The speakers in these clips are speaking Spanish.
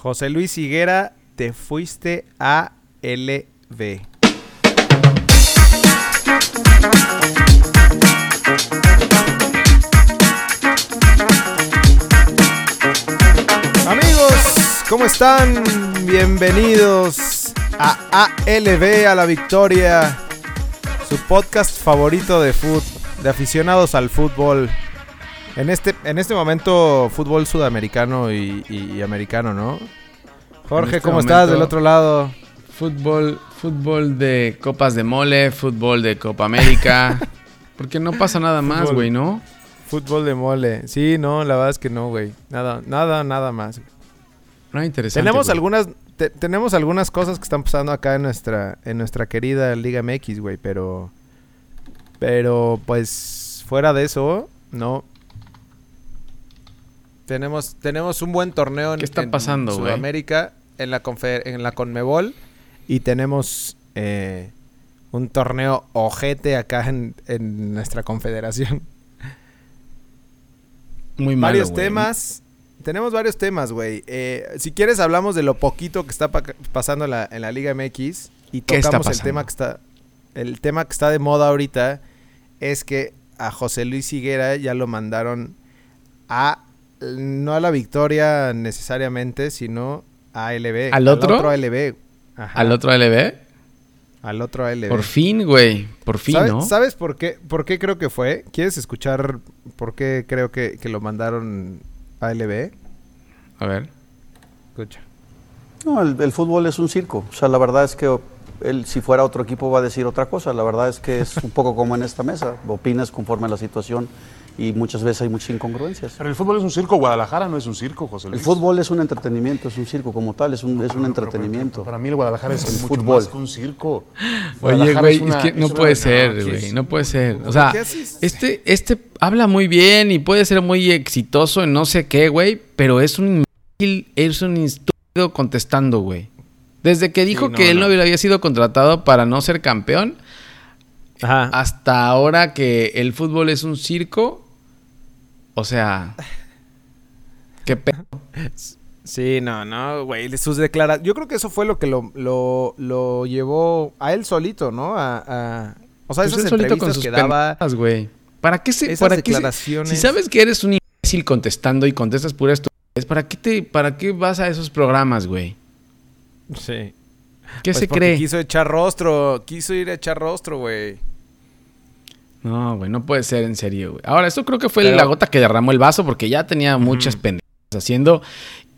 José Luis Higuera, te fuiste a LB. Amigos, ¿cómo están? Bienvenidos a ALB, a la victoria, su podcast favorito de fútbol, de aficionados al fútbol. En este, en este momento, fútbol sudamericano y, y- y americano, ¿no? Jorge, este ¿cómo estás momento- del otro lado? Fútbol, fútbol de copas de mole, fútbol de Copa América. Porque no pasa nada más, güey, ¿no? Fútbol de mole. Sí, no, la verdad es que no, güey. Nada, nada, nada más. No, interesante. Tenemos güey. algunas, te- tenemos algunas cosas que están pasando acá en nuestra, en nuestra querida Liga MX, güey, pero, pero, pues, fuera de eso, no. Tenemos, tenemos un buen torneo en, ¿Qué está en pasando, güey? Sudamérica, en la confe- en la Conmebol, y tenemos eh, un torneo ojete acá en, en nuestra confederación. Muy malo, varios temas. Tenemos varios temas, güey. Eh, si quieres, hablamos de lo poquito que está pa- pasando en la, en la Liga MX. Y ¿Qué está tocamos el tema que está. El tema que está de moda ahorita es que a José Luis Higuera ya lo mandaron a. No a la victoria necesariamente, sino a ALB. ¿Al otro? otro ALB. Ajá, Al otro LB. Al otro ALB. Por fin, güey. Por fin, ¿Sabes, ¿no? ¿Sabes por qué, por qué creo que fue? ¿Quieres escuchar por qué creo que, que lo mandaron a ALB? A ver. Escucha. No, el, el fútbol es un circo. O sea, la verdad es que él, si fuera otro equipo, va a decir otra cosa. La verdad es que es un poco como en esta mesa. Opinas conforme a la situación y muchas veces hay muchas incongruencias. Pero el fútbol es un circo, Guadalajara no es un circo, José El Luis. fútbol es un entretenimiento, es un circo como tal, es un, es un Pero- entretenimiento. pero Para mí el Guadalajara es El mucho fútbol. más que un circo. Oye, güey, es, que no puede ser, güey. No puede ser. O sea, este, este habla muy bien y puede ser muy exitoso en no sé qué, güey. Pero es un imbécil, es un estúpido contestando, güey. Desde que dijo no, que él no. no había sido contratado para no ser campeón, Ajá. hasta ahora que el fútbol es un circo. O sea. ¿Qué pedo? Sí, no, no, güey. Sus declaraciones. Yo creo que eso fue lo que lo, lo, lo llevó a él solito, ¿no? A, a- o sea, Pues esas él solito entrevistas con sus que daba. güey. ¿Para qué se.? Esas para qué se- si sabes que eres un imbécil contestando y contestas pura estupidez, ¿para qué, te, ¿para qué vas a esos programas, güey? Sí. ¿Qué Pues se cree? Quiso echar rostro. Quiso ir a echar rostro, güey. No, güey, no puede ser en serio, güey. Ahora, esto creo que fue Pero- la gota que derramó el vaso porque ya tenía muchas pendejas haciendo.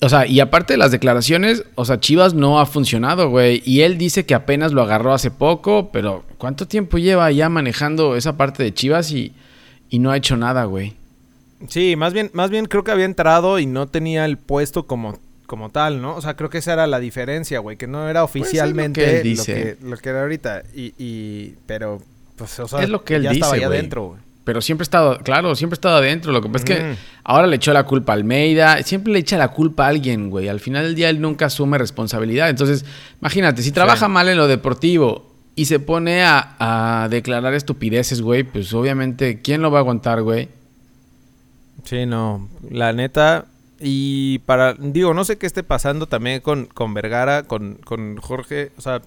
O sea, y aparte de las declaraciones, o sea, Chivas no ha funcionado, güey. Y él dice que apenas lo agarró hace poco, pero ¿cuánto tiempo lleva ya manejando esa parte de Chivas y, y no ha hecho nada, güey? Sí, más bien, más bien creo que había entrado y no tenía el puesto como, como tal, ¿no? O sea, creo que esa era la diferencia, güey, que no era Pues es lo oficialmente que él lo, dice. que, lo que era ahorita. Y, y, pero, pues, o sea, Es lo que él ya estaba dice, allá güey. adentro, güey. Pero siempre ha estado, claro, siempre ha estado adentro. Lo que pasa es que ahora le echó la culpa a Almeida. Siempre le echa la culpa a alguien, güey. Al final del día él nunca asume responsabilidad. Entonces, imagínate, si trabaja mal en lo deportivo y se pone a, a declarar estupideces, güey, pues obviamente, ¿quién lo va a aguantar, güey? Sí, no, la neta. Y para, digo, no sé qué esté pasando también con, con Vergara, con, con Jorge, o sea,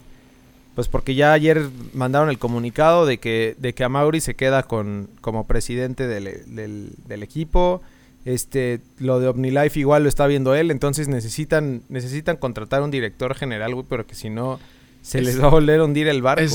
pues porque ya ayer mandaron el comunicado de que, de que Amauri se queda con, como presidente del, del, del equipo. Este, lo de OmniLife igual lo está viendo él, entonces necesitan, necesitan contratar un director general, güey, pero que si no, se Es- les va a volver a hundir el barco. Es-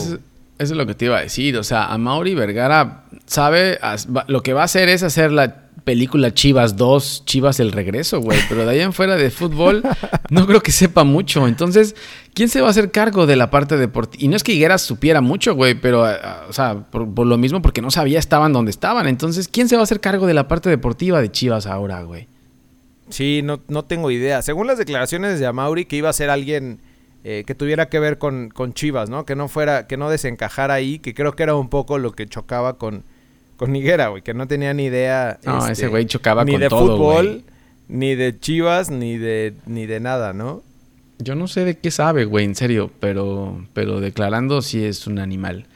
eso es lo que te iba a decir. O sea, a Mauri Vergara sabe, lo que va a hacer es hacer la película Chivas 2, Chivas el regreso, güey. Pero de ahí en fuera de fútbol, no creo que sepa mucho. Entonces, ¿quién se va a hacer cargo de la parte deportiva? Y no es que Higueras supiera mucho, güey, pero, ah, o sea, por, lo mismo, porque no sabía estaban donde estaban. Entonces, ¿quién se va a hacer cargo de la parte deportiva de Chivas ahora, güey? Sí, no, no tengo idea. Según las declaraciones de Amauri, que iba a ser alguien eh, que tuviera que ver con, con Chivas, ¿no? Que no fuera, que no desencajara ahí, que creo que era un poco lo que chocaba con, con Higuera, güey, que no tenía ni idea. No, este, ese güey chocaba ni con de todo, fútbol, güey. ni de Chivas, ni de, ni de nada, ¿no? Yo no sé de qué sabe, güey, en serio, pero, pero declarando sí es un animal.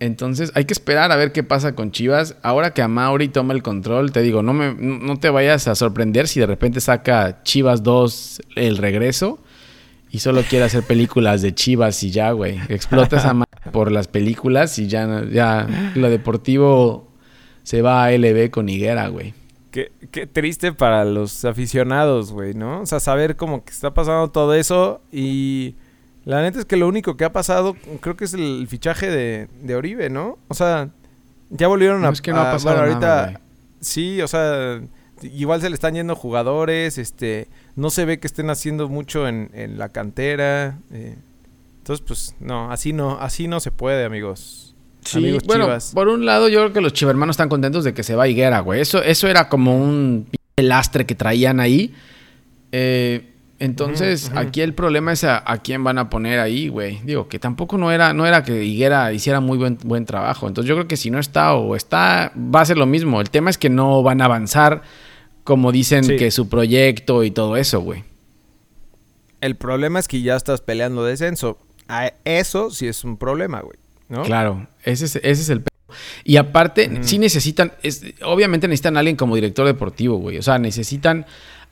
Entonces hay que esperar a ver qué pasa con Chivas. Ahora que Amauri toma el control, te digo, no, me, no te vayas a sorprender si de repente saca Chivas 2 el regreso y solo quiere hacer películas de Chivas y ya, güey. Explotas a por las películas y ya, ya lo deportivo se va a LB con Higuera, güey. Qué, qué triste para los aficionados, güey, ¿no? O sea, saber cómo que está pasando todo eso y la neta es que lo único que ha pasado, creo que es el fichaje de, de Oribe, ¿no? O sea, ya volvieron a... es que no ha pasado ahorita, Sí, o sea, igual se le están yendo jugadores, este, no se ve que estén haciendo mucho en, en la cantera. Eh. entonces, pues, no, así no, así no se puede, amigos. Sí, bueno, por un lado yo creo que los chivermanos están contentos de que se va Higuera, güey. Eso, eso era como un lastre que traían ahí. Eh, entonces, aquí el problema es a, quién van a poner ahí, güey. Digo, que tampoco no era, no era que Higuera hiciera muy buen, buen trabajo. Entonces, yo creo que si no está o está, va a ser lo mismo. El tema es que no van a avanzar como dicen que su proyecto y todo eso, güey. El problema es que ya estás peleando descenso. eso sí es un problema, güey. ¿no? Claro, ese es, ese es el y aparte, sí necesitan, obviamente necesitan a alguien como director deportivo, güey. O sea, necesitan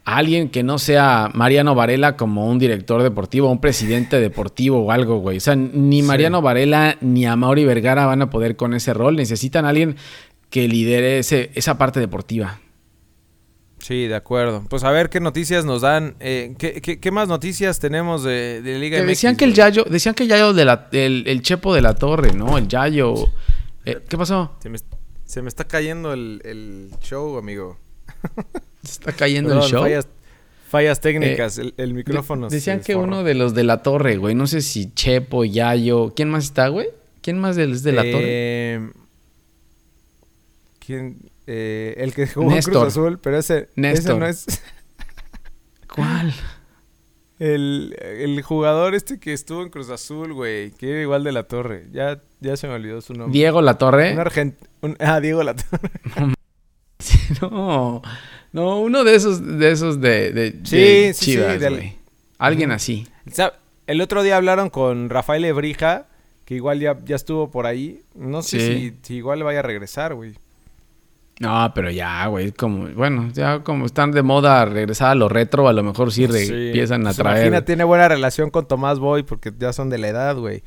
alguien que no sea Mariano Varela como un director deportivo, un presidente deportivo o algo, güey. O sea, ni Mariano Varela ni a Mauri Vergara van a poder con ese rol. Necesitan a alguien que lidere ese, esa parte deportiva. Sí, de acuerdo. Pues a ver qué noticias nos dan. Eh, ¿qué, más noticias tenemos de, de Liga que Decían que el Yayo, decían que el Yayo de la, el, Chepo de la Torre, ¿no? El Yayo. Eh, ¿Qué pasó? Se me, está cayendo el, el show, amigo. está cayendo el show. Fallas, técnicas, eh, el, micrófono. decían que uno de los de la torre, güey. No sé si Chepo, Yayo. ¿Quién más está, güey? ¿Quién más es de la torre? Eh, ¿Quién? Eh, el que jugó en Cruz Azul, pero ese, ese no es. ¿Cuál? El, jugador este que estuvo en Cruz Azul, güey, que era igual de la Torre. Ya, ya se me olvidó su nombre. ¿Diego La Torre? Un argent... Ah, Diego La Torre. no, no, uno de esos, de esos de, de, sí, Chivas, güey. Alguien así. El otro día hablaron con Rafael Ebrija, que igual ya, ya estuvo por ahí. No sé si, si, igual vaya a regresar, güey. No, pero ya, güey, como, bueno, ya como están de moda regresar a lo retro, a lo mejor sí, empiezan a pues traer. Imagina, tiene buena relación con Tomás Boy porque ya son de la edad, güey.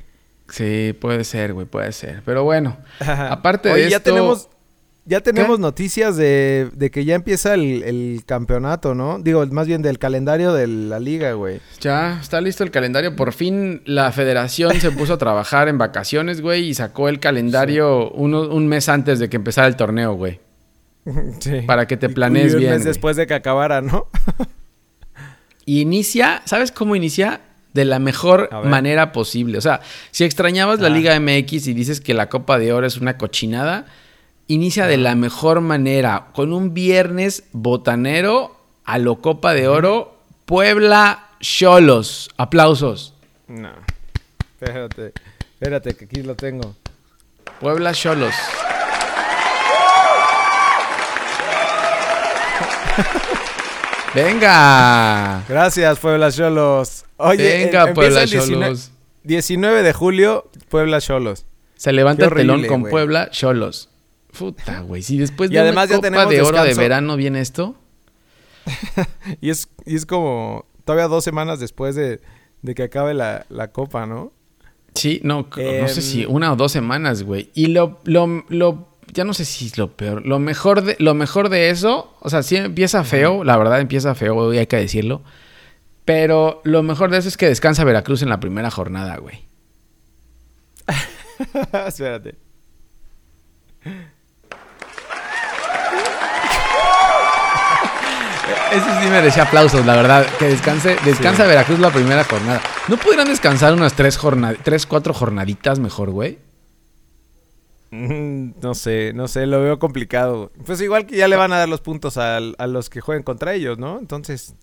Sí, puede ser, güey, puede ser. Pero bueno, aparte de esto... ya tenemos ya tenemos noticias de, que ya empieza el, campeonato, ¿no? Digo, más bien del calendario de la liga, güey. Ya, está listo el calendario. Por fin la federación se puso a trabajar en vacaciones, güey, y sacó el calendario un mes antes de que empezara el torneo, güey. Sí. Para que te planees bien. Un mes después de que acabara, ¿no? y inicia, ¿sabes cómo inicia? De la mejor manera posible. O sea, si extrañabas la. Liga MX y dices que la Copa de Oro es una cochinada inicia de la mejor manera, con un viernes botanero a lo Copa de Oro, Puebla Cholos. Aplausos. No. Espérate, espérate, que aquí lo tengo. Puebla Cholos. Venga. Gracias, Puebla Cholos. Oye, Venga, Puebla Cholos. 19 de julio, Puebla Cholos. Se levanta el telón con Puebla Cholos. Puta, güey. Si después de además una copa de oro de verano viene esto. y, es, y es como todavía dos semanas después de, que acabe la, copa, ¿no? Sí, no, no sé si em, una o dos semanas, güey. Y lo, lo, lo, ya no sé si es lo peor. Lo mejor de, lo mejor de eso, o sea, sí empieza feo, la verdad empieza feo, hay que decirlo. Pero lo mejor de eso es que descansa Veracruz en la primera jornada, güey. Espérate. Eso sí merecía aplausos, la verdad. Que descanse, descansa Veracruz la primera jornada. ¿No pudieran descansar unas tres, jornaditas, tres cuatro jornaditas mejor, güey? Mm, no sé, no sé, lo veo complicado. Pues igual que ya le van a dar los puntos a, los que jueguen contra ellos, ¿no? Entonces,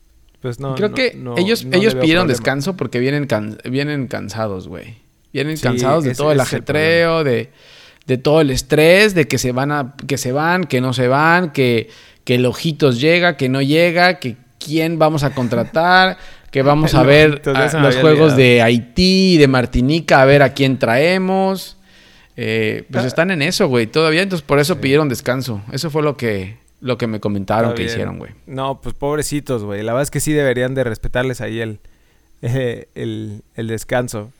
pues no. Creo que ellos, ellos pidieron descanso porque vienen, vienen cansados, güey. Vienen cansados de todo el ajetreo, de, de todo el estrés, de que se van a, que se van, que no se van, que que el Ojitos llega, que no llega, que quién vamos a contratar, que vamos a ver los juegos de Haití y de Martinica, a ver a quién traemos. Eh, pues están en eso, güey, todavía. Entonces por eso pidieron descanso. Eso fue lo que, lo que me comentaron que hicieron, güey. No, pues pobrecitos, güey. La verdad es que sí deberían de respetarles ahí el, eh, el, el descanso.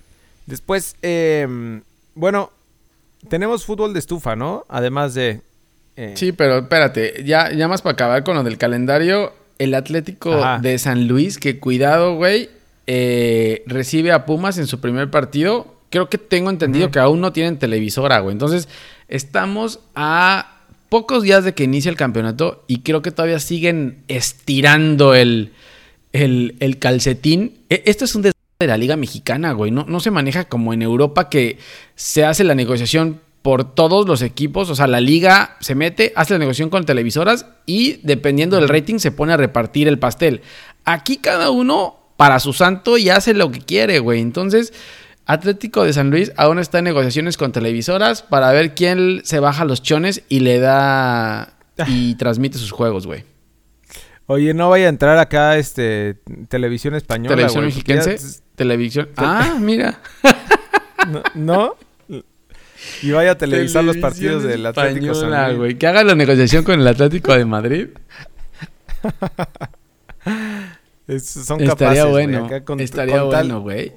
Después, eh, bueno, tenemos fútbol de estufa, ¿no? Además de... eh, Sí, pero espérate, ya, ya más para acabar con lo del calendario, el Atlético Ajá. de San Luis, que cuidado, güey, eh, recibe a Pumas en su primer partido. Creo que tengo entendido que aún no tienen televisora, güey. Entonces, estamos a pocos días de que inicie el campeonato y creo que todavía siguen estirando el, el, el calcetín. E- Esto es un desastre de la Liga Mexicana, güey. No, no se maneja como en Europa que se hace la negociación por todos los equipos. O sea, la liga se mete, hace la negociación con televisoras y dependiendo del rating se pone a repartir el pastel. Aquí cada uno para su santo y hace lo que quiere, güey. Entonces, Atlético de San Luis aún está en negociaciones con televisoras para ver quién se baja los chones y le da y transmite sus juegos, güey. Oye, no vaya a entrar acá, este, televisión española, Televisión ya- mexiquense, televisión. Ah, mira. No, ¿no? Y vaya a televisar los partidos del Atlético San Española, Luis. güey. Que haga la negociación con el Atlético de Madrid. Es- son Estaría capaces, bueno. acá con- Estaría con bueno, güey.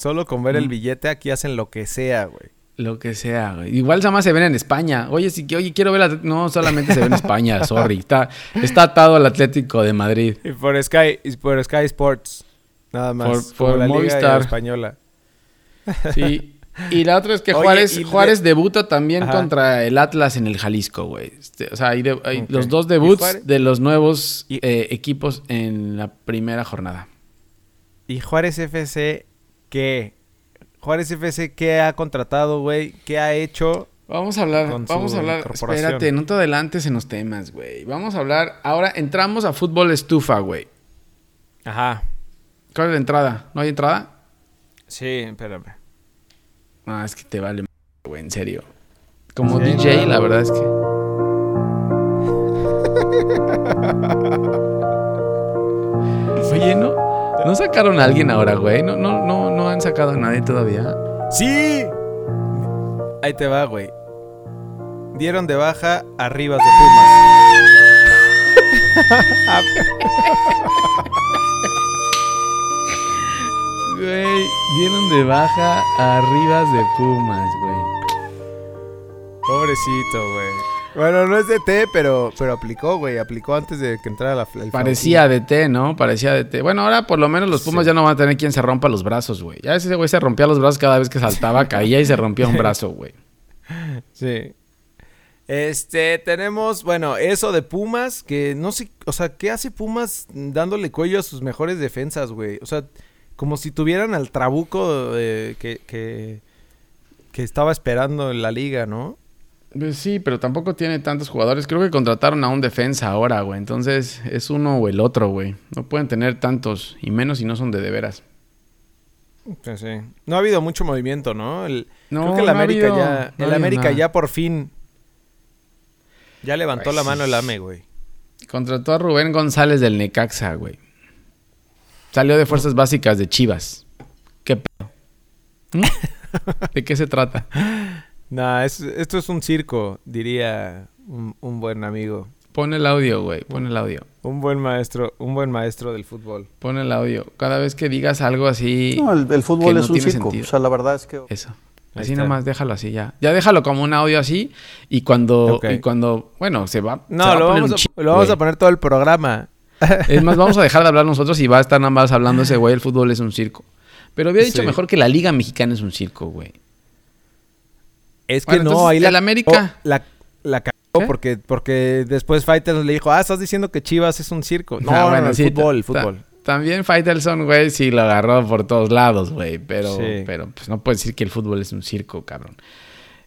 Solo con ver el Mm. billete aquí hacen lo que sea, güey. Lo que sea, güey. Igual nada más se ven en España. Oye, si que, oye, quiero ver la... No, solamente se ve en España, sorry. Está, está atado al Atlético de Madrid. Y por Sky, y por Sky Sports. Nada más. Por- por la Liga Movistar. española. Sí. Y la otra es que Oye, Juárez, de- debuta también Ajá. contra el Atlas en el Jalisco, güey. Este, o sea, hay, de- hay Ok. los dos ¿Y debuts de los nuevos Y- eh, equipos en la primera jornada. ¿Y Juárez FC qué? Juárez FC qué ha contratado, güey? ¿Qué ha hecho? Vamos a hablar, vamos a hablar. Espérate, no te adelantes en los temas, güey. Vamos a hablar. Ahora entramos a fútbol estufa, güey. Ajá. ¿Cuál es la entrada? ¿No hay entrada? Sí, espérame. No, es que te vale, güey, en serio. Como Sí, DJ, la verdad es que. Oye, ¿no? ¿No sacaron a alguien ahora, güey? ¿No, no, no, no han sacado a nadie todavía? ¡Sí! Ahí te va, güey. Dieron de baja arribas de Pumas. Güey, dieron de baja a Arribas de Pumas, güey. Pobrecito, güey. Bueno, no es de T, pero, pero aplicó, güey. Aplicó antes de que entrara la, el Parecía DT, ¿no? Parecía DT. Bueno, ahora por lo menos los Pumas Sí. ya no van a tener quien se rompa los brazos, güey. Ya ese güey se rompía los brazos cada vez que saltaba, caía y se rompía un brazo, güey. Sí. Este, tenemos, bueno, eso de Pumas, que no sé, o sea, ¿qué hace Pumas dándole cuello a sus mejores defensas, güey? O sea, como si tuvieran al trabuco eh, que, que, que estaba esperando en la liga, ¿no? Pues sí, pero tampoco tiene tantos jugadores. Creo que contrataron a un defensa ahora, güey. Entonces es uno o el otro, güey. No pueden tener tantos, y menos si no son de de veras. Sí, sí. No ha habido mucho movimiento, ¿no? El, No, creo que el no América habido- ya, no el América nada. ya por fin ya levantó Ay, la sí. mano el AME, güey. Contrató a Rubén González del Necaxa, güey. Salió de fuerzas básicas de Chivas. ¿Qué pedo? ¿Mm? ¿De qué se trata? Nah, es- esto es un circo, diría un, un buen amigo. Pon el audio, güey. Pon el audio. Un buen maestro, un buen maestro del fútbol. Pon el audio. Cada vez que digas algo así. No, el, el fútbol que no es un tiene circo. sentido. O sea, la verdad es que Eso. Ahí Así está. nomás déjalo así ya. Ya déjalo como un audio así. Y cuando. Y cuando. Bueno, se va. se No, a lo poner vamos, un a, lo vamos a poner todo el programa. Es más, vamos a dejar de hablar nosotros y va a estar nada más hablando ese güey. El fútbol es un circo. Pero hubiera dicho Sí. mejor que la Liga Mexicana es un circo, güey. Es que Bueno, no, ahí la, el América- la, la cagó porque, porque después Fighters le dijo, ah, estás diciendo que Chivas es un circo. No, no, bueno, no, el sí, fútbol, fútbol. También Faitelson, güey, sí lo agarró por todos lados, güey. Pero, Sí. pero pues no puedes decir que el fútbol es un circo, cabrón.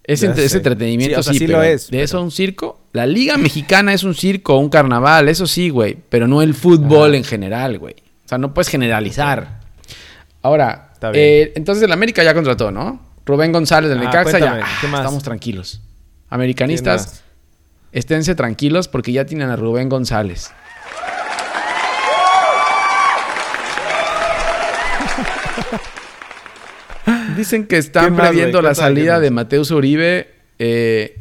Es, es entretenimiento, Sí, o sea, sí, sí lo pero es, ¿De pero- eso un circo? La Liga Mexicana es un circo, un carnaval, eso sí, güey. Pero no el fútbol Ajá. en general, güey. O sea, no puedes generalizar. Ahora, eh, entonces el América ya contrató, ¿no? Rubén González del Ah, Necaxa ya. ah. Estamos tranquilos. ¿Quién Americanistas, esténse tranquilos porque ya tienen a Rubén González. dicen que ¿Qué están más, previendo la salida ¿qué de? Mateus Uribe eh,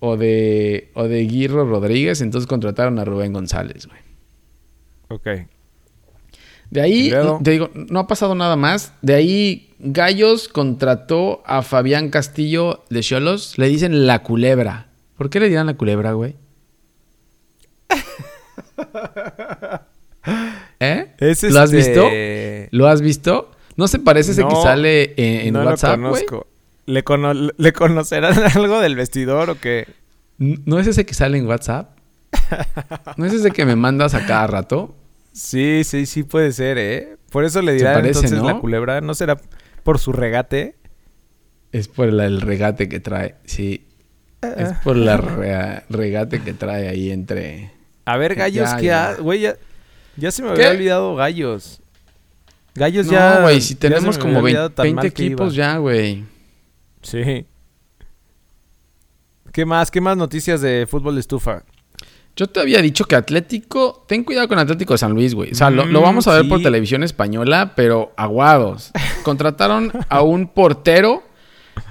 o de o de Guirro Rodríguez, entonces contrataron a Rubén González, güey. Ok. De ahí, luego- te digo, no ha pasado nada más. De ahí, Gallos contrató a Fabián Castillo de Cholos. Le dicen la culebra. ¿Por qué le dirán la culebra, güey? ¿Eh? Es ¿Lo has este- visto? ¿Lo has visto? ¿No se parece ese que sale en, en no WhatsApp, lo güey? conozco. ¿Le, cono- ¿Le conocerán algo del vestidor o qué? ¿No es ese que sale en WhatsApp? ¿No es ese que me mandas a cada rato? Sí, sí, sí puede ser, ¿eh? Por eso le dirán parece, entonces ¿no? la culebra. ¿No será por su regate? Es por la- el regate que trae, sí. Es Ah. por la rea- regate que trae ahí entre... A ver, gallos, Ya, ¿qué ya. ha- Güey, ya, ya se me ¿Qué? había olvidado gallos. Gallos No, ya... güey, si tenemos como había 20, olvidado tan 20 mal que equipos ya, güey. Sí. ¿Qué más? ¿Qué más noticias de fútbol de estufa? Yo te había dicho que Atlético... Ten cuidado con Atlético de San Luis, güey. O sea, lo, lo Mm, vamos a ver por televisión española, pero aguados. Contrataron a un portero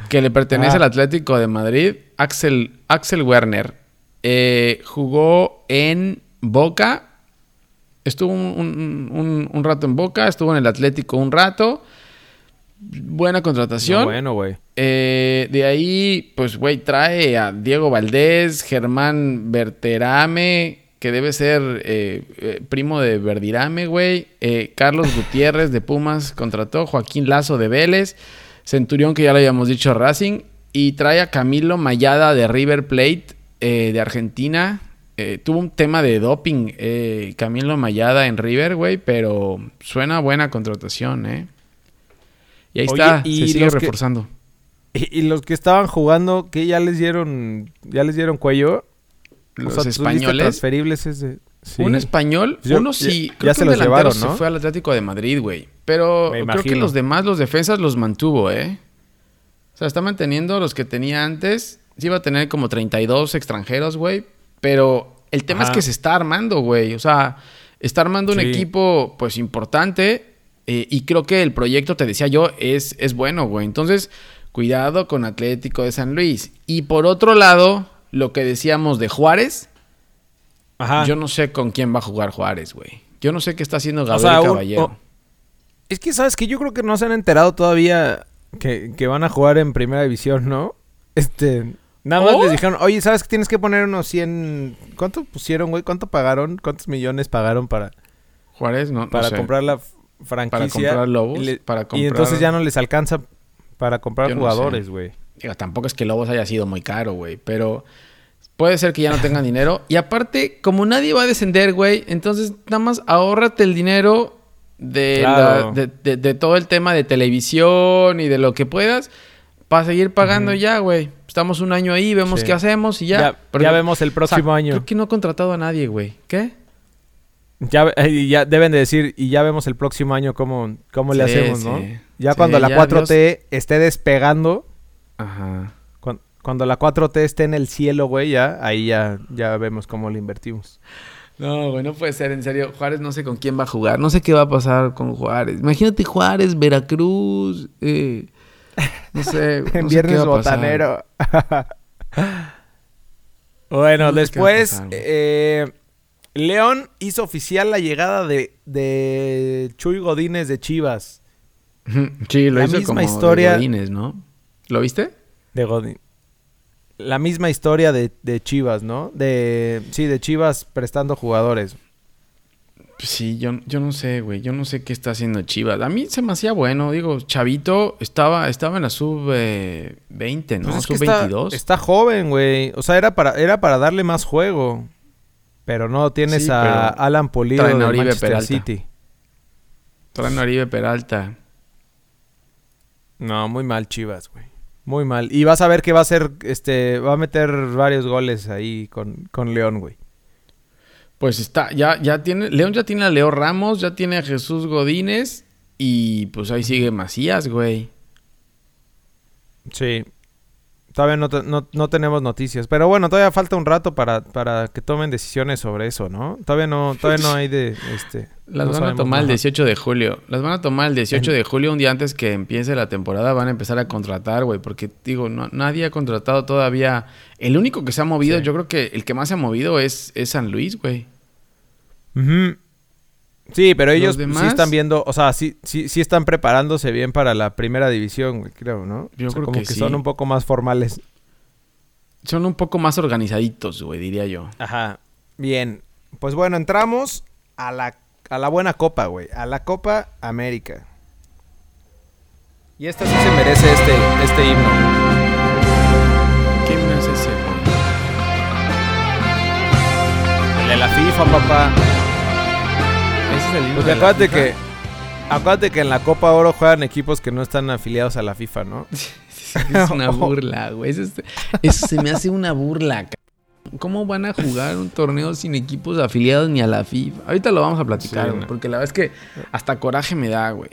que le pertenece Ah. al Atlético de Madrid, Axel, Axel Werner. Eh, jugó en Boca. Estuvo un, un- un- un rato en Boca, estuvo en el Atlético un rato. Buena contratación. No, bueno, güey. Eh, de ahí, pues, güey, trae a Diego Valdés, Germán Berterame, que debe ser eh, eh, primo de Verdirame, güey. Carlos Gutiérrez de Pumas contrató, Joaquín Lazo de Vélez, Centurión, que ya lo habíamos dicho, Racing. Y trae a Camilo Mayada de River Plate de Argentina. Tuvo un tema de doping, Camilo Mayada en River, güey, pero suena buena contratación, ¿eh? Y ahí Oye, está, y se sigue que- reforzando. Y, y los que estaban jugando, que ya les dieron, ya les dieron cuello. Los lista de españoles. transferibles es de... Sí. Un español, Yo- uno sí. ya creo se que un los delantero llevaron, ¿no? se fue al Atlético de Madrid, güey. Pero Me creo que los demás, los defensas, los mantuvo, ¿eh? O sea, está manteniendo los que tenía antes. Sí iba a tener como 32 extranjeros, güey. Pero el tema Ajá. es que se está armando, güey. O sea, está armando un equipo, pues, importante. Eh, y creo que el proyecto, te decía yo, es, es bueno, güey. Entonces, cuidado con Atlético de San Luis. Y por otro lado, lo que decíamos de Juárez. Ajá. Yo no sé con quién va a jugar Juárez, güey. Yo no sé qué está haciendo Gabriel sea, un- Caballero. o- Es que, ¿sabes que Yo creo que no se han enterado todavía que, que van a jugar en primera división, ¿no? Este... Nada más ¿Oh? les dijeron, oye, ¿sabes que tienes que poner unos 100... ¿Cuánto pusieron, güey? ¿Cuánto pagaron? ¿Cuántos millones pagaron para, Juárez, no, no para sé. comprar la franquicia? comprar Lobos, Y, le- para y comprar- entonces ya no les alcanza para comprar Yo no jugadores, sé. güey. Digo, tampoco es que Lobos haya sido muy caro, güey. Pero puede ser que ya no tengan dinero. Y aparte, como nadie va a descender, güey, entonces nada más ahórrate el dinero de, Claro. la- de, de- de todo el tema de televisión y de lo que puedas para seguir pagando ya, güey. Estamos un año ahí, vemos Sí. qué hacemos y ya. Ya- Pero- ya vemos el próximo o sea, año. Creo que no ha contratado a nadie, güey. ¿Qué? Ya, y ya deben de decir, y ya vemos el próximo año cómo, cómo le Sí, hacemos, ¿no? Ya Sí, cuando la ya 4T esté despegando, Ajá. cuan- cuando, la 4T esté en el cielo, güey, ya, ahí ya, ya vemos cómo le invertimos. No, güey, no puede ser, en serio. Juárez no sé con quién va a jugar. No sé qué va a pasar con Juárez. Imagínate Juárez, Veracruz. eh, no sé. en Viernes. Botanero. bueno, No sé después, pasar, eh, León hizo oficial la llegada de, de Chuy Godínez de Chivas. Sí, lo La hizo misma como de historia- Godínez, ¿no? ¿Lo viste? De Godín. La misma historia de, de Chivas, ¿no? De, sí, de Chivas prestando jugadores. Pues Sí, yo, yo no sé, güey. Yo no sé qué está haciendo Chivas. A mí se me hacía bueno. Digo, Chavito estaba, estaba en la sub-20, ¿no? Pues es que está, Sub-22. está joven, güey. O sea, era para, era para darle más juego. Pero no tienes Sí, a pero Alan Pulido de Oribe Manchester Peralta. City. Traen a Oribe Peralta. No, muy mal Chivas, güey. Muy mal. Y vas a ver que va a ser, este, va a meter varios goles ahí con, con León, güey. Pues está, ya, ya tiene, León ya tiene a Leo Ramos, ya tiene a Jesús Godínez y pues ahí sigue Macías, güey. Sí. Todavía no, no, no tenemos noticias. Pero bueno, todavía falta un rato para, para que tomen decisiones sobre eso, ¿no? Todavía no, todavía no hay de este. Las no van a tomar el nada. 18 de julio. Las van a tomar el 18 de julio, un día antes que empiece la temporada. Van a empezar a contratar, güey. Porque, digo, no- nadie ha contratado todavía. El único que se ha movido, Sí. yo creo que el que más se ha movido es, es San Luis, güey. Sí, pero Los ellos demás- sí están viendo, o sea, sí, sí, sí están preparándose bien para la primera división, güey, creo, ¿no? Yo O sea, creo como que que, sí. son un poco más formales. Son un poco más organizaditos, güey, diría yo. Ajá. Bien. Pues bueno, entramos a la, a la buena copa, güey. A la Copa América. Y esta sí se merece este, este himno. ¿Qué himno es ese, güey? El de la FIFA, papá. El himno Porque de la acuérdate FIFA. que. Acuérdate que en la Copa Oro juegan equipos que no están afiliados a la FIFA, ¿no? Es una burla, güey. Eso, es- eso se me hace una burla. ca- ¿Cómo van a jugar un torneo sin equipos afiliados ni a la FIFA? Ahorita lo vamos a platicar, Sí, güey, no. porque la verdad es que hasta coraje me da, güey.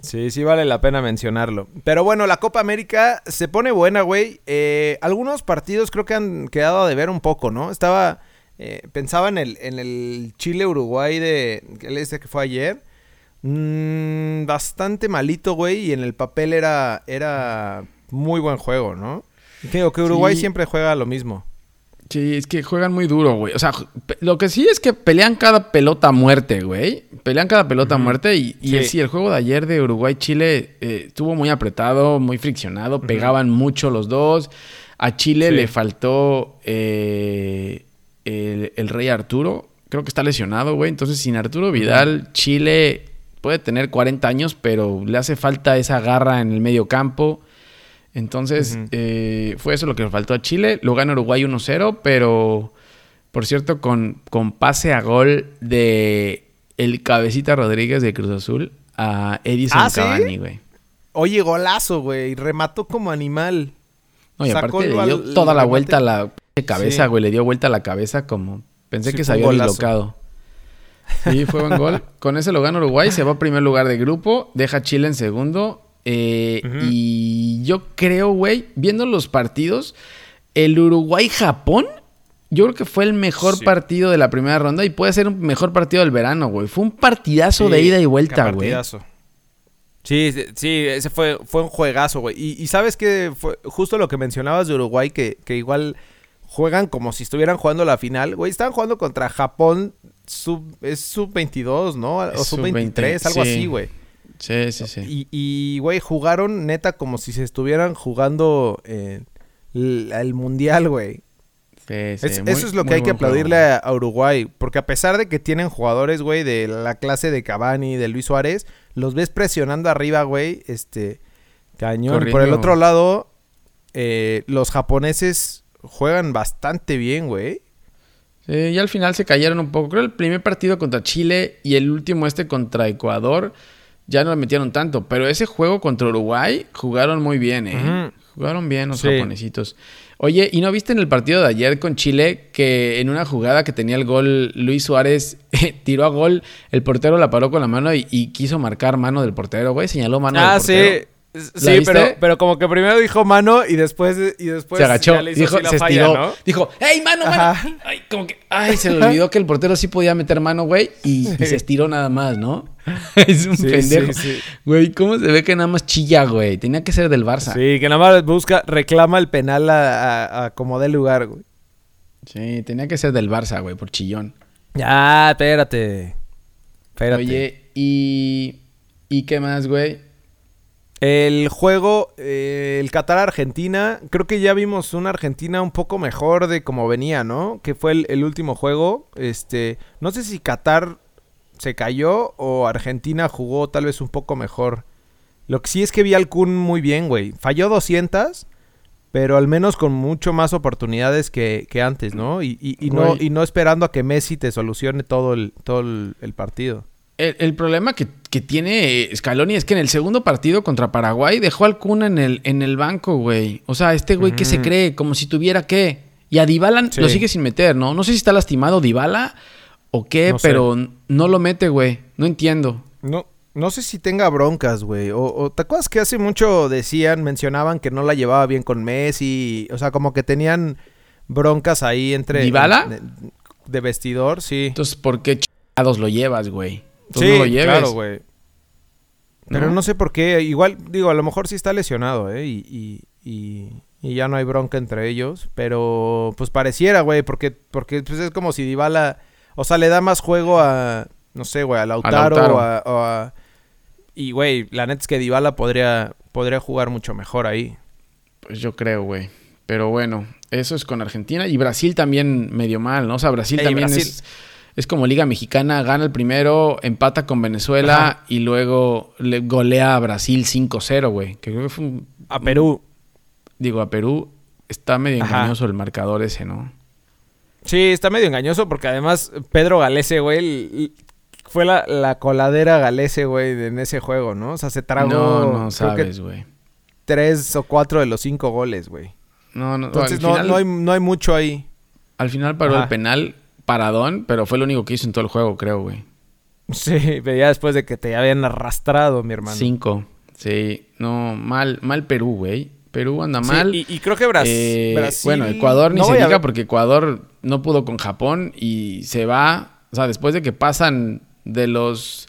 Sí, sí vale la pena mencionarlo. Pero bueno, la Copa América se pone buena, güey. Eh, algunos partidos creo que han quedado de ver un poco, ¿no? Estaba, eh, pensaba en el, en el Chile-Uruguay de, el este que fue ayer. Mm, bastante malito, güey, y en el papel era, era muy buen juego, ¿no? Digo que Uruguay Sí. siempre juega lo mismo. Sí, es que juegan muy duro, güey. O sea, lo que sí es que pelean cada pelota a muerte, güey. Pelean cada pelota a muerte. Y, y Sí. sí. el juego de ayer de Uruguay-Chile eh, estuvo muy apretado, muy friccionado. Pegaban mucho los dos. A Chile Sí. le faltó eh, el, el Rey Arturo. Creo que está lesionado, güey. Entonces, sin Arturo Vidal, Chile puede tener 40 años, pero le hace falta esa garra en el medio campo. Entonces, eh, fue eso lo que le faltó a Chile. Lo gana Uruguay 1-0, pero por cierto, con, con pase a gol de el cabecita Rodríguez de Cruz Azul a Edison ¿Ah? Cavani, güey. Oye, golazo, güey. Remató como animal. No, y Sacó aparte le dio toda la remate. vuelta a la p- cabeza, Sí. güey. Le dio vuelta a la cabeza como... Pensé Sí, que se había dislocado. Sí, fue buen gol. Con ese lo gana Uruguay, se va a primer lugar de grupo, deja Chile en segundo. eh. Y yo creo, güey, viendo los partidos, el Uruguay-Japón, yo creo que fue el mejor Sí. partido de la primera ronda y puede ser un mejor partido del verano, güey. Fue un partidazo de ida y vuelta, güey. partidazo. Sí, sí, sí, ese fue, fue un juegazo, güey. Y, y sabes que fue justo lo que mencionabas de Uruguay, que, que igual juegan como si estuvieran jugando la final, güey. Estaban jugando contra Japón, sub, es sub-22, ¿no? O sub-23, sub-20, algo sí. así, güey. Sí, sí, sí. Y, y, güey, jugaron neta como si se estuvieran jugando eh, el, el mundial, güey. Sí, Es- sí, muy- eso es lo que hay que juego, aplaudirle a, Uruguay. Porque a pesar de que tienen jugadores, güey, de la clase de Cavani, de Luis Suárez, los ves presionando arriba, güey, este, cañón. Y por el Corriendo. otro lado, eh, los japoneses juegan bastante bien, güey. Sí, y al final se cayeron un poco. Creo el primer partido contra Chile y el último este contra Ecuador ya no le metieron tanto. Pero ese juego contra Uruguay jugaron muy bien, ¿eh? Jugaron bien los Sí. japonesitos. Oye, ¿y no viste en el partido de ayer con Chile que en una jugada que tenía el gol Luis Suárez tiró a gol, el portero la paró con la mano y, y quiso marcar mano del portero, güey? Señaló mano del ah, portero. sí. ¿La Sí, pero, pero como que primero dijo mano y después, y después se agachó, ya le hizo dijo, así la se falla, estiró, ¿no? dijo, ¡Ey, mano, mano! Ay, como que, ay, se le olvidó que el portero sí podía meter mano, güey, y, y se estiró nada más, ¿no? es un Sí, pendejo. sí, sí. Güey, ¿cómo se ve que nada más chilla, güey? Tenía que ser del Barça. Sí, Sí, que nada más busca, reclama el penal a, a- a como dé lugar, güey. tenía que ser del Barça, güey, por chillón. Ya, espérate. Espérate. Oye, ¿y, ¿y qué más, güey? El juego, eh, el Qatar-Argentina, creo que ya vimos una Argentina un poco mejor de como venía, ¿no? Que fue el, el último juego. Este, no sé si Qatar se cayó o Argentina jugó tal vez un poco mejor. Lo que sí es que vi al Kun muy bien, güey. Falló 200, pero al menos con mucho más oportunidades que, que antes, ¿no? Y, y- y no, y no esperando a que Messi te solucione todo el, todo el, el partido. El, el problema que, que tiene Scaloni es que en el segundo partido contra Paraguay dejó al Kun en el, en el banco, güey. O sea, este güey que se cree como si tuviera que. Y a Dybala Sí. lo sigue sin meter, ¿no? No sé si está lastimado Dybala o qué, No sé. pero no lo mete, güey. No entiendo. No, No sé si tenga broncas, güey. O, o, ¿te acuerdas que hace mucho decían, mencionaban que no la llevaba bien con Messi? O sea, como que tenían broncas ahí entre... ¿Dybala? De, de vestidor, sí. Entonces, ¿por qué chingados lo llevas, güey? Tú Sí, no lo lleves. claro, güey. Pero ¿no? ¿No? sé por qué. Igual, digo, a lo mejor sí está lesionado, ¿eh? Y, y, y, y ya no hay bronca entre ellos. Pero, pues pareciera, güey, porque, porque pues, es como si Dybala... O sea, le da más juego a... No sé, güey, a Lautaro, Lautaro. o a- o a- Y, güey, la neta es que Dybala podría, podría jugar mucho mejor ahí. Pues yo creo, güey. Pero bueno, eso es con Argentina. Y Brasil también medio mal, ¿no? O sea, Brasil Ey, también Brasil. Es, es como Liga Mexicana. Gana el primero, empata con Venezuela Ajá. y luego le golea a Brasil 5-0, güey. Que creo que fue un- A Perú. Digo, a Perú está medio Ajá. engañoso el marcador ese, ¿no? Sí, está medio engañoso porque además Pedro Galese, güey, fue la, la coladera Galese, güey, en ese juego, ¿no? O sea, se tragó no, no sabes, güey. tres o cuatro de los cinco goles, güey. No, no, Entonces no, final, no, hay, no hay mucho ahí. al final paró Ajá. el penal paradón, pero fue lo único que hizo en todo el juego, creo, güey. Sí, pero ya después de que te habían arrastrado, mi hermano. Cinco. Sí, no, mal, mal Perú, güey. Perú anda Sí, mal. y, y creo que Bras- Eh, Brasil... Bueno, Ecuador ni no se diga porque Ecuador no pudo con Japón y se va. O sea, después de que pasan de los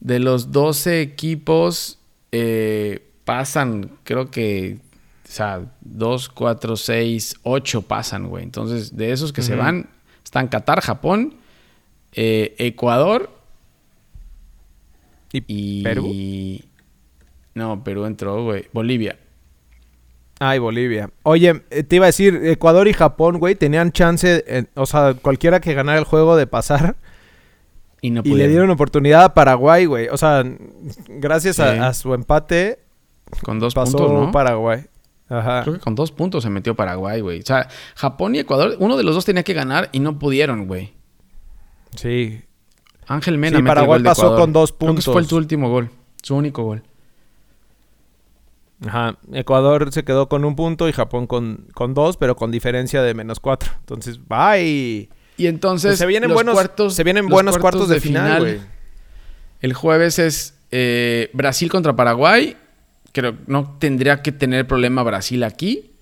de los 12 equipos, eh, pasan, creo que, o sea, 2, 4, 6, 8 pasan, güey. Entonces, de esos que se van, están Qatar, Japón, eh, Ecuador ¿Y y. Perú? No, Perú entró, güey. Bolivia. Ay, Bolivia. Oye, eh, te iba a decir, Ecuador y Japón, güey, tenían chance, eh, o sea, cualquiera que ganara el juego de pasar. Y no Y le dieron oportunidad a Paraguay, güey. O sea, gracias Sí. a, a su empate, Con dos pasó puntos, ¿no? Paraguay. Ajá. Creo que con dos puntos se metió Paraguay, güey. O sea, Japón y Ecuador, uno de los dos tenía que ganar y no pudieron, güey. Sí. Ángel Mena Sí, mete el Paraguay gol de pasó Ecuador. con dos Creo que ese fue puntos. su último gol. Su único gol. Ajá. Ecuador se quedó con un punto y Japón con, con dos, pero con diferencia de menos cuatro. Entonces, bye. Y entonces Pues se vienen los buenos, cuartos, se vienen los buenos cuartos, de, final, güey. El jueves es eh, Brasil contra Paraguay. Creo no tendría que tener problema Brasil aquí.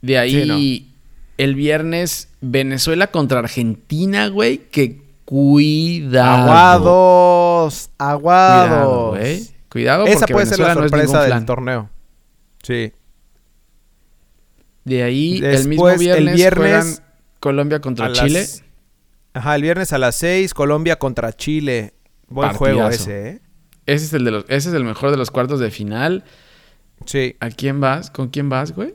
De ahí el viernes Venezuela contra Argentina, güey. Que cuidado. Aguados, aguados. Cuidado, güey. Cuidado Esa porque puede ser la no sorpresa del torneo. Sí. De ahí el mismo el viernes, viernes, juegan Colombia contra las- Chile. Ajá, el viernes a las 6, Colombia contra Chile. Buen juego ese, ¿eh? Ese es el de los, ese es el mejor de los cuartos de final. Sí. ¿A quién vas? ¿Con quién vas, güey?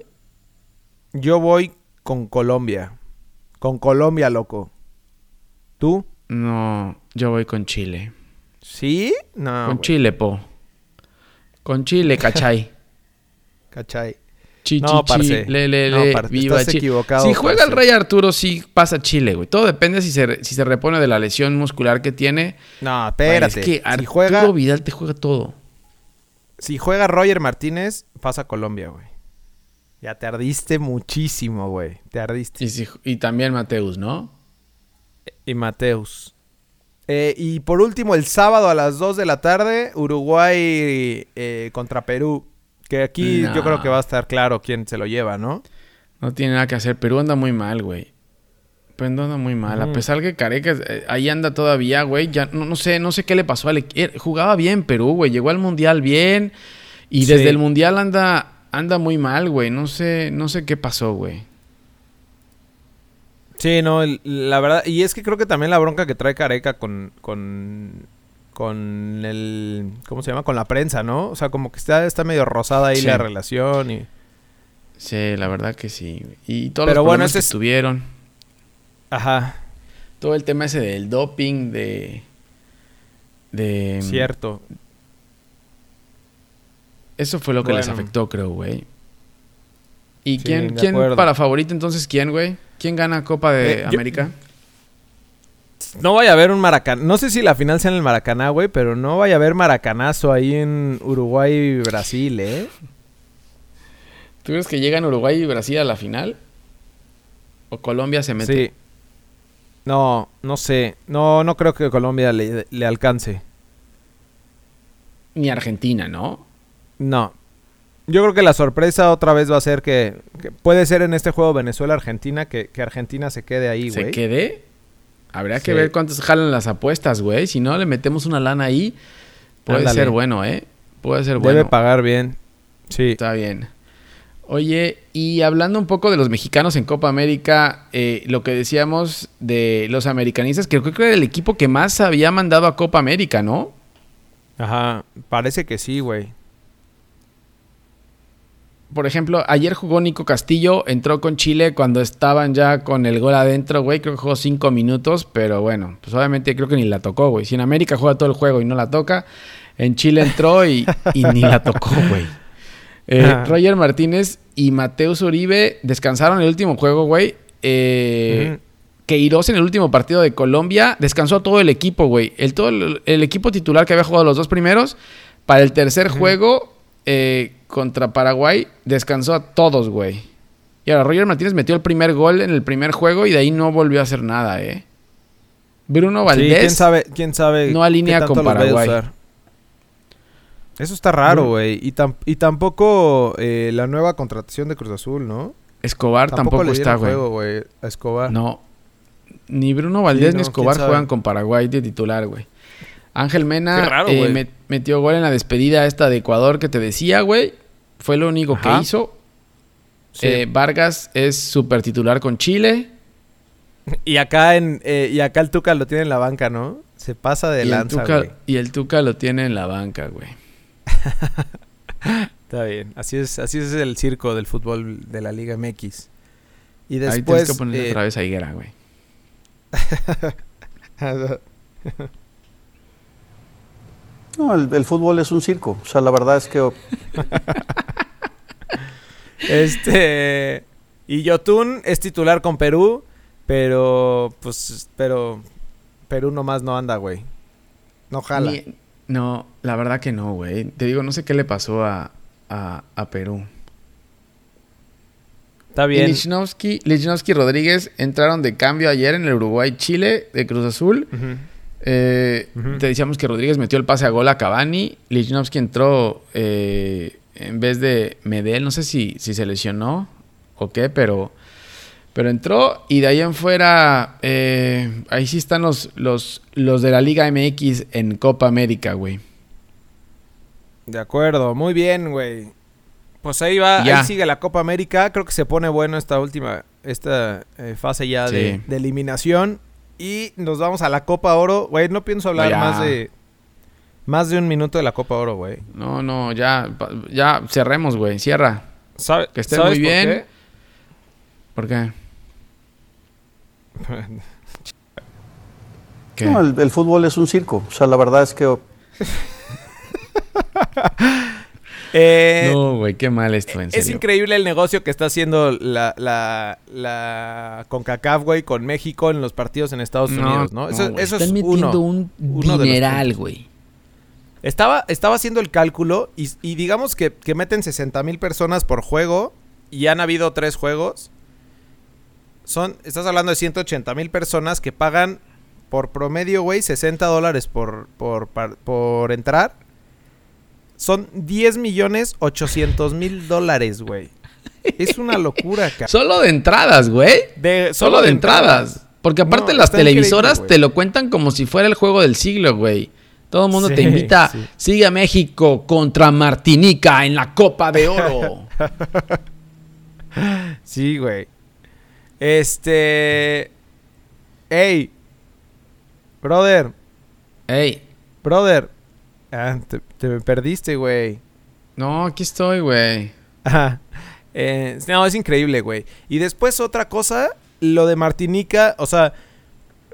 Yo voy con Colombia. Con Colombia, loco. ¿Tú? No, yo voy con Chile. ¿Sí? No. con güey. Chile, po. Con Chile, cachai. ¿Cachai? Chi, No, chi, parce. le, le, No, parce, viva estás Chi- equivocado, Si juega el. Rey Arturo, sí pasa Chile, güey. Todo depende si se, si se repone de la lesión muscular que tiene. No, espérate. Es que si, Arturo juega, Vidal te juega todo. si juega Roger Martínez, pasa Colombia, güey. Ya te ardiste muchísimo, güey. Te ardiste. Y, si- y también Mateus, ¿no? Y Mateus. Eh, y por último, el sábado a las 2 de la tarde, Uruguay eh, contra Perú. Que aquí No. yo creo que va a estar claro quién se lo lleva, ¿no? No tiene nada que hacer. Perú anda muy mal, güey. Perú anda muy mal. A pesar que Careca eh, ahí anda todavía, güey. Ya no, no sé, no sé qué le pasó al equipo. Jugaba bien Perú, güey. Llegó al mundial bien. Y Sí. desde el mundial anda, anda muy mal, güey. No sé, no sé qué pasó, güey. Sí, no, el- la verdad. Y es que creo que también la bronca que trae Careca con. con. Con el. ¿Cómo se llama? Con la prensa, ¿no? O sea, como que está, está medio rosada ahí Sí. la relación. Y... Sí, la verdad que sí. Y todos Pero los bueno, que es- tuvieron. Ajá, Todo el tema ese del doping, de. De. cierto. Eso fue lo que les afectó, creo, güey. ¿Y Sí, quién, quién para favorito entonces quién, güey? ¿Quién gana Copa de Eh, yo- América? No vaya a haber un Maracaná. No sé si la final sea en el Maracaná, güey, pero no vaya a haber Maracanazo ahí en Uruguay y Brasil, ¿eh? ¿Tú crees que llegan Uruguay y Brasil a la final? ¿O Colombia se mete? Sí. No, no sé. No, no creo que Colombia le, le alcance. ni Argentina, ¿no? No. Yo creo que la sorpresa otra vez va a ser que, que puede ser en este juego Venezuela-Argentina que, que Argentina se quede ahí, ¿Se güey. quede? Habría que ver cuántos jalan las apuestas, güey. Si no, le metemos una lana ahí. Puede Ándale. ser bueno, ¿eh? Puede ser Debe bueno. pagar bien. Sí. Está bien. Oye, y hablando un poco de los mexicanos en Copa América, eh, lo que decíamos de los americanistas, que creo que era el equipo que más había mandado a Copa América, ¿no? Ajá. Parece que sí, güey. Por ejemplo, ayer jugó Nico Castillo, entró con Chile cuando estaban ya con el gol adentro, güey. Creo que jugó cinco minutos, pero bueno, pues obviamente creo que ni la tocó, güey. Si en América juega todo el juego y no la toca, en Chile entró y, y ni la tocó, güey. Eh. Roger Martínez y Mateus Uribe descansaron el último juego, güey. Eh. Queiroz en el último partido de Colombia descansó a todo el equipo, güey. El, todo el, el equipo titular que había jugado los dos primeros, para el tercer juego eh, contra Paraguay, descansó a todos, güey. Y ahora Roger Martínez metió el primer gol en el primer juego y de ahí no volvió a hacer nada, ¿eh? Bruno Sí, Valdés. quién sabe, quién sabe. no alinea qué tanto con Paraguay. Eso está raro, Bruno- güey. Y, tam- y tampoco eh, la nueva contratación de Cruz Azul, ¿no? Escobar tampoco, le está, güey. juego, güey, a Escobar. No. Ni Bruno Valdés Sí, ni Escobar juegan con Paraguay de titular, güey. Ángel Mena raro, eh, met- metió gol en la despedida esta de Ecuador que te decía, güey. Fue lo único Ajá. que hizo. Sí. Eh, Vargas es super titular con Chile. Y acá en eh, y acá el Tuca lo tiene en la banca, ¿no? Se pasa de y, el lanza, Tuca, güey. y el Tuca lo tiene en la banca, güey. Está bien. Así es, así es el circo del fútbol de la Liga MX. Y Ahí tienes después que poner eh, otra vez a Higuera, güey. No, el, el fútbol es un circo. O sea, la verdad es que Este. Y Yotun es titular con Perú, pero. Pues. Pero. Perú nomás no anda, güey. No jala. Ni- no, la verdad que no, güey. Te digo, no sé qué le pasó a, a, a Perú. Está bien. Lichnowsky, Rodríguez entraron de cambio ayer en el Uruguay-Chile de Cruz Azul. Ujú. Eh. Te decíamos que Rodríguez metió el pase a gol a Cavani. Lichnowsky entró eh, en vez de Medel. No sé si, si se lesionó o qué, pero, pero entró. Y de ahí en fuera, eh, ahí sí están los, los, los de la Liga MX en Copa América, güey. De acuerdo, muy bien, güey. Pues ahí va, Ya. ahí sigue la Copa América. Creo que se pone bueno esta última, esta fase ya de, de eliminación. Y nos vamos a la Copa Oro. Güey, no pienso hablar más de más de un minuto de la Copa Oro, güey. No, no, ya, ya cerremos, güey. Cierra. ¿Sabe- Que estén ¿Sabes muy bien. ¿Por qué? qué? ¿Qué? no, el, el fútbol es un circo. O sea, la verdad es que Eh, no, güey, qué mal esto, en Es serio. increíble el negocio que está haciendo la, la, la CONCACAF, güey, con México en los partidos en Estados Unidos, ¿no? Eso, güey, eso Están es metiendo uno. un uno dineral, güey. Estaba, estaba haciendo el cálculo y, y digamos que, que meten 60 mil personas por juego y han habido tres juegos. Son, estás hablando de 180 mil personas que pagan por promedio, güey, 60 dólares por, por entrar. Son 10 millones 800 mil dólares, güey. Es una locura, cara. Solo de entradas, güey. De, Solo de entradas. Porque aparte No, las televisoras te lo cuentan como si fuera el juego del siglo, güey. Todo el mundo te Sí, invita, sí. sigue a México contra Martinica en la Copa de Oro. Sí, güey. Este. Ey. Brother. Ey, Brother. Ah, te, te me perdiste, güey. no, aquí estoy, güey. Ajá. Eh, no, es increíble, güey. Y después otra cosa, lo de Martinica, o sea,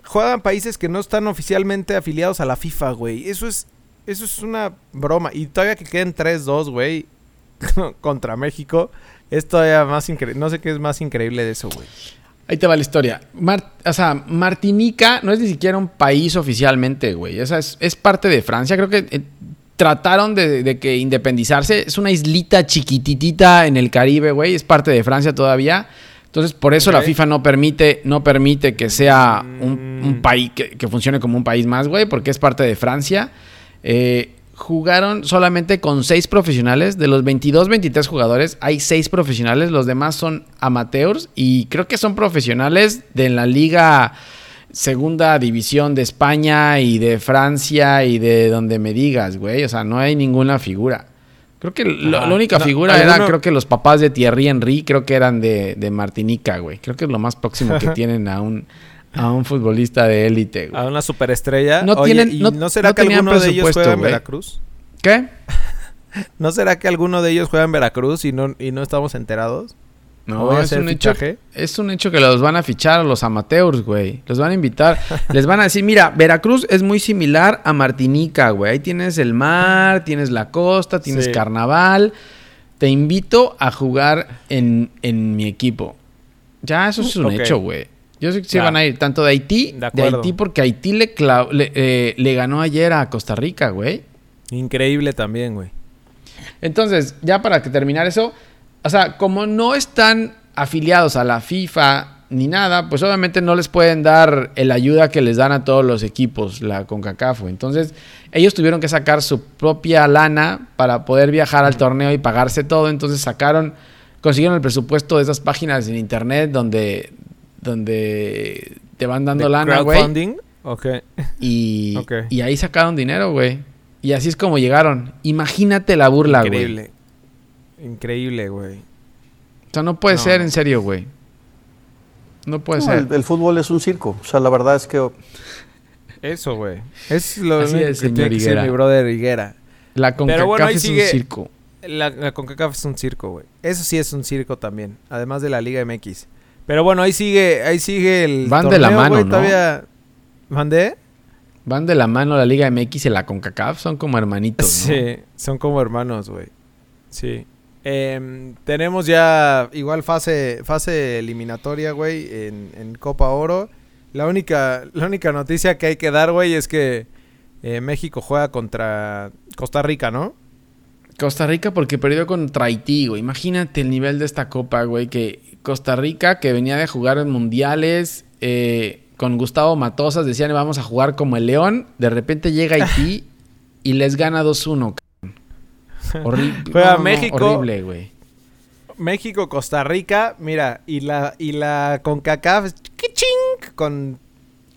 juegan países que no están oficialmente afiliados a la FIFA, güey. Eso es, eso es una broma. Y todavía que queden 3-2, güey, contra México, es todavía más increíble. No sé qué es más increíble de eso, güey. Ahí te va la historia. Mar- o sea, Martinica no es ni siquiera un país oficialmente, güey. Es, es parte de Francia. Creo que eh, trataron de, de que independizarse. Es una islita chiquititita en el Caribe, güey. Es parte de Francia todavía. Entonces, por eso la FIFA no permite, no permite que sea un, un Mm. país, que, que funcione como un país más, güey, porque es parte de Francia. Eh, jugaron solamente con seis profesionales. De los 22, 23 jugadores, hay seis profesionales. Los demás son amateurs y creo que son profesionales de la liga segunda división de España y de Francia y de donde me digas, güey. O sea, no hay ninguna figura. Creo que la única No, figura era, creo que los papás de Thierry Henry, creo que eran de, de Martinica, güey. Creo que es lo más próximo que tienen a un, a un futbolista de élite, güey. A una superestrella. No Oye, tienen- ¿y no- no, será no que tenían alguno de ellos juega en güey. Veracruz? ¿Qué? ¿No será que alguno de ellos juega en Veracruz y no, y no estamos enterados? ¿O No, es un, hecho, fichaje? es un hecho que los van a fichar a los amateurs, güey. Los van a invitar. Les van a decir, mira, Veracruz es muy similar a Martinica, güey. Ahí tienes el mar, tienes la costa, tienes Sí. carnaval. Te invito a jugar en, en mi equipo. Ya, eso es un hecho, güey. Yo sé que sí Ya. van a ir tanto de Haití, De. Haití, porque Haití le, eh, le ganó ayer a Costa Rica, güey. Increíble también, güey. Entonces, ya para que terminar eso, o sea, como no están afiliados a la FIFA ni nada, pues obviamente no les pueden dar el ayuda que les dan a todos los equipos, la CONCACAF. Entonces, ellos tuvieron que sacar su propia lana para poder viajar al torneo y pagarse todo. Entonces, sacaron, consiguieron el presupuesto de esas páginas en internet donde, donde te van dando ¿De lana, güey. crowdfunding? Ok. Y, ahí sacaron dinero, güey. Y así es como llegaron. Imagínate la burla, güey. Increíble. Increíble, güey. O sea, no puede No, ser, en serio, güey. No puede No, ser. el, el fútbol es un circo. O sea, la verdad es que Eso, güey. Es lo Así es, que señor tiene que ser mi brother Higuera. La CONCACAF bueno, es sigue- un circo. La, la CONCACAF es un circo, güey. Eso sí es un circo también. Además de la Liga MX. Pero bueno, ahí sigue, ahí sigue el Van de la mano, güey, ¿no? Todavía... ¿Mandé? Van de la mano la Liga MX y la CONCACAF. Son como hermanitos, ¿no? Sí, son como hermanos, güey. Sí. Em, tenemos ya igual fase, fase eliminatoria, güey, en, en Copa Oro. La única, la única noticia que hay que dar, güey, es que eh, México juega contra Costa Rica, ¿no? Costa Rica porque perdió contra Haití, güey. Imagínate el nivel de esta copa, güey. Que Costa Rica, que venía de jugar en mundiales, eh, con Gustavo Matosas, decían vamos a jugar como el León. De repente llega Haití y les gana 2-1, cabrón. Horrible. Juega México. horrible, güey. México, Costa Rica, mira, y la, y la CONCACAF, ¡kiching! con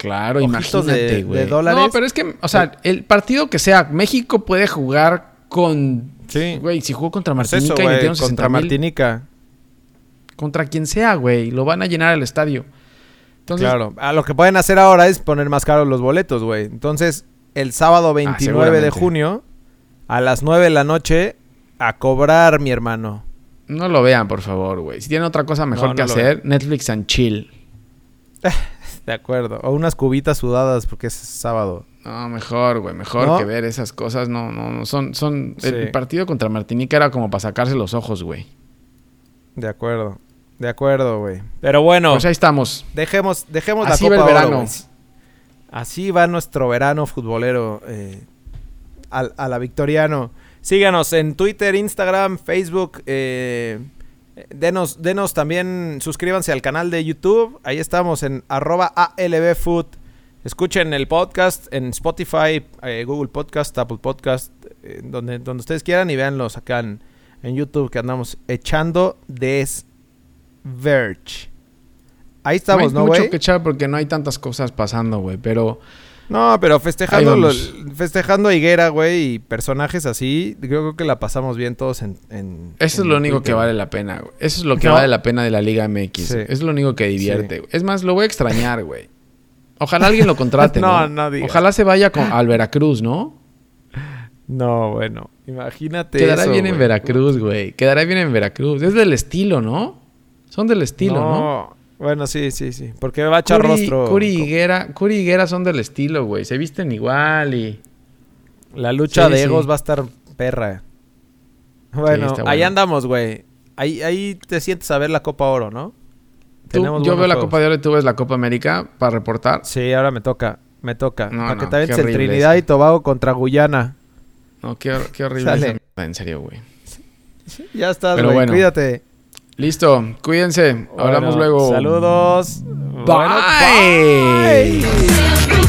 Claro, imagínate, de güey. dólares. No, pero es que, o sea, el partido que sea, México puede jugar con. Sí. Güey, si jugó contra Pues Martinica eso, y güey, metieron contra 60,000, Martinica. Contra quien sea, güey. Lo van a llenar el estadio. Entonces, claro, a lo que pueden hacer ahora es poner más caros los boletos, güey. Entonces, el sábado 29 de Ah, seguramente. junio, a las 9 de la noche, a cobrar, mi hermano. no lo vean, por favor, güey. Si tienen otra cosa mejor No, que no hacer, Netflix and chill. De acuerdo. O unas cubitas sudadas porque es sábado. No, mejor, güey. Mejor ¿No? que ver esas cosas. No, no, no. Son, son. Sí. El partido contra Martinica era como para sacarse los ojos, güey. De acuerdo. De acuerdo, güey. Pero bueno, Pues ahí estamos. dejemos, dejemos Así la va el Copa Oro, verano. Así va nuestro verano futbolero eh, a, la Victoriano. Síganos en Twitter, Instagram, Facebook. eh, denos, denos también, suscríbanse al canal de YouTube. Ahí estamos en arroba ALBFood. Escuchen el podcast en Spotify, eh, Google Podcast, Apple Podcast, eh, donde, donde ustedes quieran y véanlos acá en, en YouTube que andamos echando des Verge. Ahí estamos, no ¿no, hay mucho güey? que echar porque no hay tantas cosas pasando, güey. Pero No, pero festejando, los- festejando a Higuera, güey, y personajes así, yo creo que la pasamos bien todos en... en- Eso en es lo único Twitter. que vale la pena, güey. Eso es lo que No. vale la pena de la Liga MX. Sí. Es lo único que divierte. Sí. güey. Es más, lo voy a extrañar, güey. Ojalá alguien lo contrate, No, ¿no? no. Ojalá se vaya con, al Veracruz, ¿no? No, bueno, imagínate Quedará eso, bien en. Veracruz, güey. Quedará bien en Veracruz. Es del estilo, ¿no? Son del estilo, ¿no? Bueno, sí, sí, sí, porque va a echar Curi, rostro... Curi y Higuera, Curi Higuera son del estilo, güey. Se visten igual y... La lucha Sí, de sí. egos va a estar perra. Bueno, está ahí bueno. andamos, güey. Ahí, ahí te sientes a ver la Copa Oro, ¿no? Tú- yo veo la. Copa de Oro y tú ves la Copa América para reportar. Sí, ahora me toca, me toca. No, Para no, que Trinidad eso. y Tobago contra Guyana. No, qué, qué horrible. Esa En serio, güey. Ya estás, Pero güey, bueno. cuídate. Listo, cuídense. Hablamos luego. Saludos. Bye. Bye.